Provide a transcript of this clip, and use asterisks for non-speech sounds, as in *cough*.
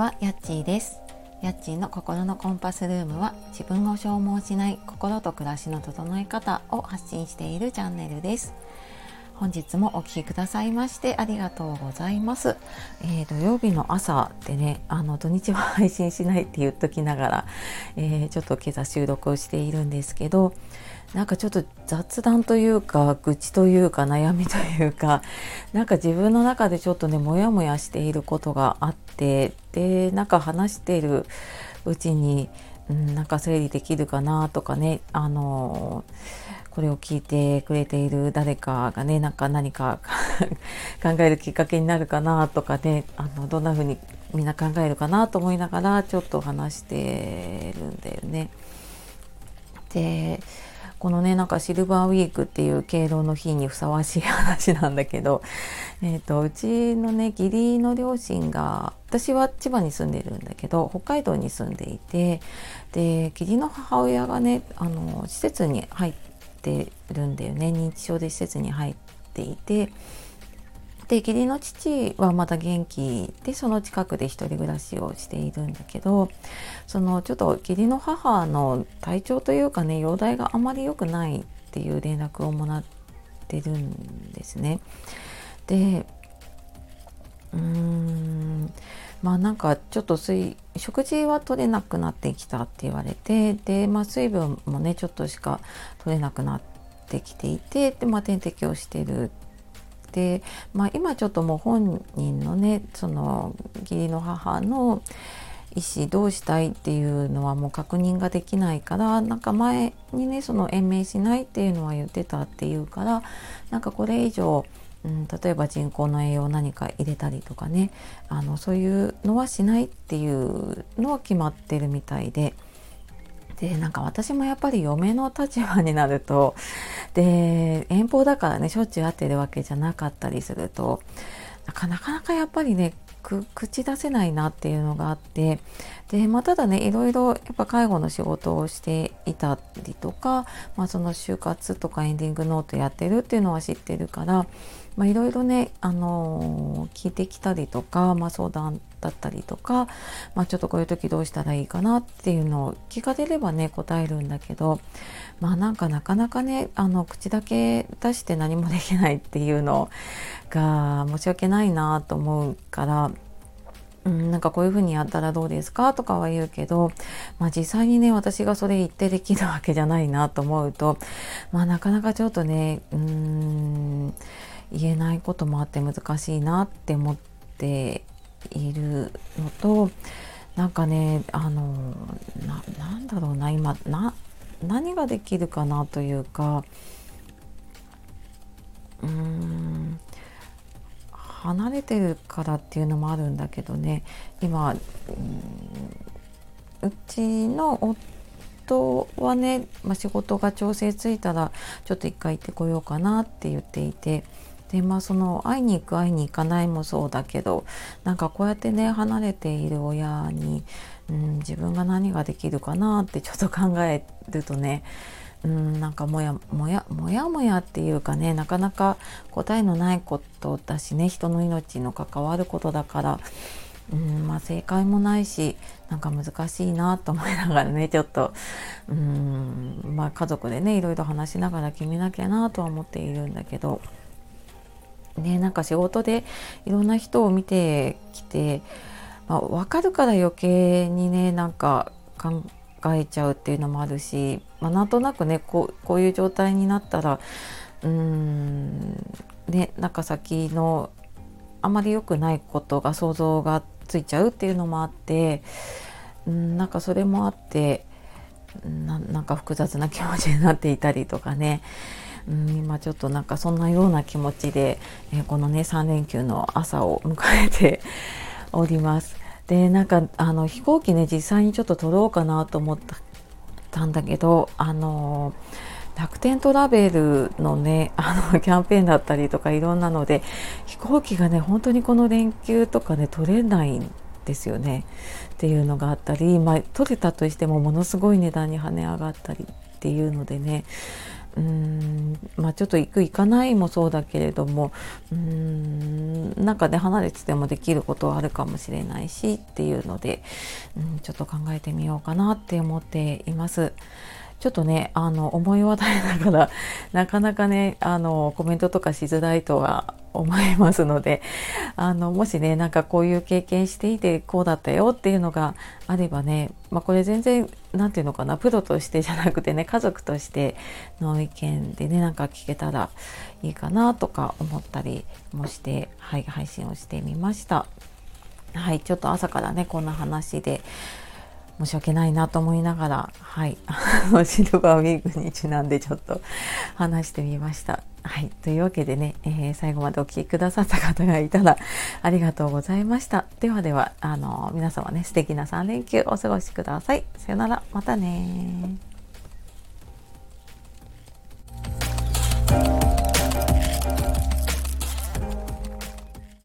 は、やっちーです。やっちーの心のコンパスルームは自分を消耗しない心と暮らしの整え方を発信しているチャンネルです。本日もお聴きくださいましてありがとうございます。えー、土曜日の朝でね、あの土日は配信しないって言っときながら、えー、ちょっと今朝収録をしているんですけど、なんかちょっと雑談というか愚痴というか悩みというか *laughs* なんか自分の中でちょっとねモヤモヤしていることがあってでなんか話しているうちに、うん、なんか整理できるかなとかねあのこれを聞いてくれている誰かがねなんか何か *laughs* 考えるきっかけになるかなとかねあのどんな風にみんな考えるかなと思いながらちょっと話してるんだよね。でこのねなんかシルバーウィークっていう敬老の日にふさわしい話なんだけど、えーと、うちのね義理の両親が私は千葉に住んでるんだけど北海道に住んでいてで義理の母親がねあの施設に入ってるんだよね認知症で施設に入っていて。で義理の父はまだ元気でその近くで一人暮らしをしているんだけどそのちょっと義理の母の体調というかね容体があまり良くないっていう連絡をもらってるんですね。でうーんまあなんかちょっと水食事は取れなくなってきたって言われてで、まあ、水分もねちょっとしか取れなくなってきていてで、まあ、点滴をしてる。で、まあ、今ちょっともう本人のねその義理の母の意思どうしたいっていうのはもう確認ができないからなんか前にねその延命しないっていうのは言ってたっていうからなんかこれ以上、うん、例えば人工の栄養何か入れたりとかねあのそういうのはしないっていうのは決まってるみたいで。でなんか私もやっぱり嫁の立場になるとで遠方だからねしょっちゅう会ってるわけじゃなかったりするとなかなかやっぱりねく口出せないなっていうのがあってで、まあ、ただねいろいろやっぱ介護の仕事をしていたりとか、まあ、その就活とかエンディングノートやってるっていうのは知ってるからまあ、いろいろね、あのー、聞いてきたりとか、まあ、相談だったりとか、まあ、ちょっとこういう時どうしたらいいかなっていうのを聞かれればね答えるんだけどまあなんかなかなかねあの口だけ出して何もできないっていうのが申し訳ないなと思うから。うん、なんかこういうふうにやったらどうですかとかは言うけど、まあ、実際にね私がそれ言ってできるわけじゃないなと思うと、まあ、なかなかちょっとねうん言えないこともあって難しいなって思っているのとなんかねあのなんだろうな今な何ができるかなというかうーん離れてるからっていうのもあるんだけどね。今うちの夫はね、まあ、仕事が調整ついたらちょっと一回行ってこようかなって言っていてでまあその会いに行く会いに行かないもそうだけどなんかこうやってね離れている親に、うん、自分が何ができるかなってちょっと考えるとねうん、なんかもやもやもやもやっていうかねなかなか答えのないことだしね人の命の関わることだから、うんまあ、正解もないしなんか難しいなと思いながらねちょっとうん、まあ、家族でねいろいろ話しながら決めなきゃなとは思っているんだけど。ね、なんか仕事でいろんな人を見てきて、まあ、分かるから余計にねなんか考えちゃうっていうのもあるし、まあ、なんとなくねこうこういう状態になったらうーんねなんか先のあまり良くないことが想像がついちゃうっていうのもあってうんなんかそれもあってなんか複雑な気持ちになっていたりとかね。うん、今ちょっとなんかそんなような気持ちで、えー、このね3連休の朝を迎えております。でなんかあの飛行機ね実際にちょっと撮ろうかなと思ったんだけどあの楽天トラベルのね *laughs* あのキャンペーンだったりとかいろんなので飛行機がね本当にこの連休とかね取れないんですよねっていうのがあったり、まあ、取れたとしてもものすごい値段に跳ね上がったりっていうのでねうんまあちょっと行く行かないもそうだけれどもうんなん中で離れててもできることはあるかもしれないしっていうので、うん、ちょっと考えてみようかなって思っています。ちょっとね、あの、思い渡りながら、*laughs* なかなかね、あの、コメントとかしづらいとは思いますので、*laughs* あの、もしね、なんかこういう経験していて、こうだったよっていうのがあればね、まあ、これ全然、なんていうのかな、プロとしてじゃなくてね、家族としての意見でね、なんか聞けたらいいかなとか思ったりもして、はい、配信をしてみました。はい、ちょっと朝からね、こんな話で、申し訳ないなと思いながら、はい、シルバーウィークにちなんでちょっと話してみました。はい、というわけでね、えー、最後までお聴きくださった方がいたらありがとうございました。ではでは、あの皆様ね、素敵な3連休お過ごしください。さよなら、またね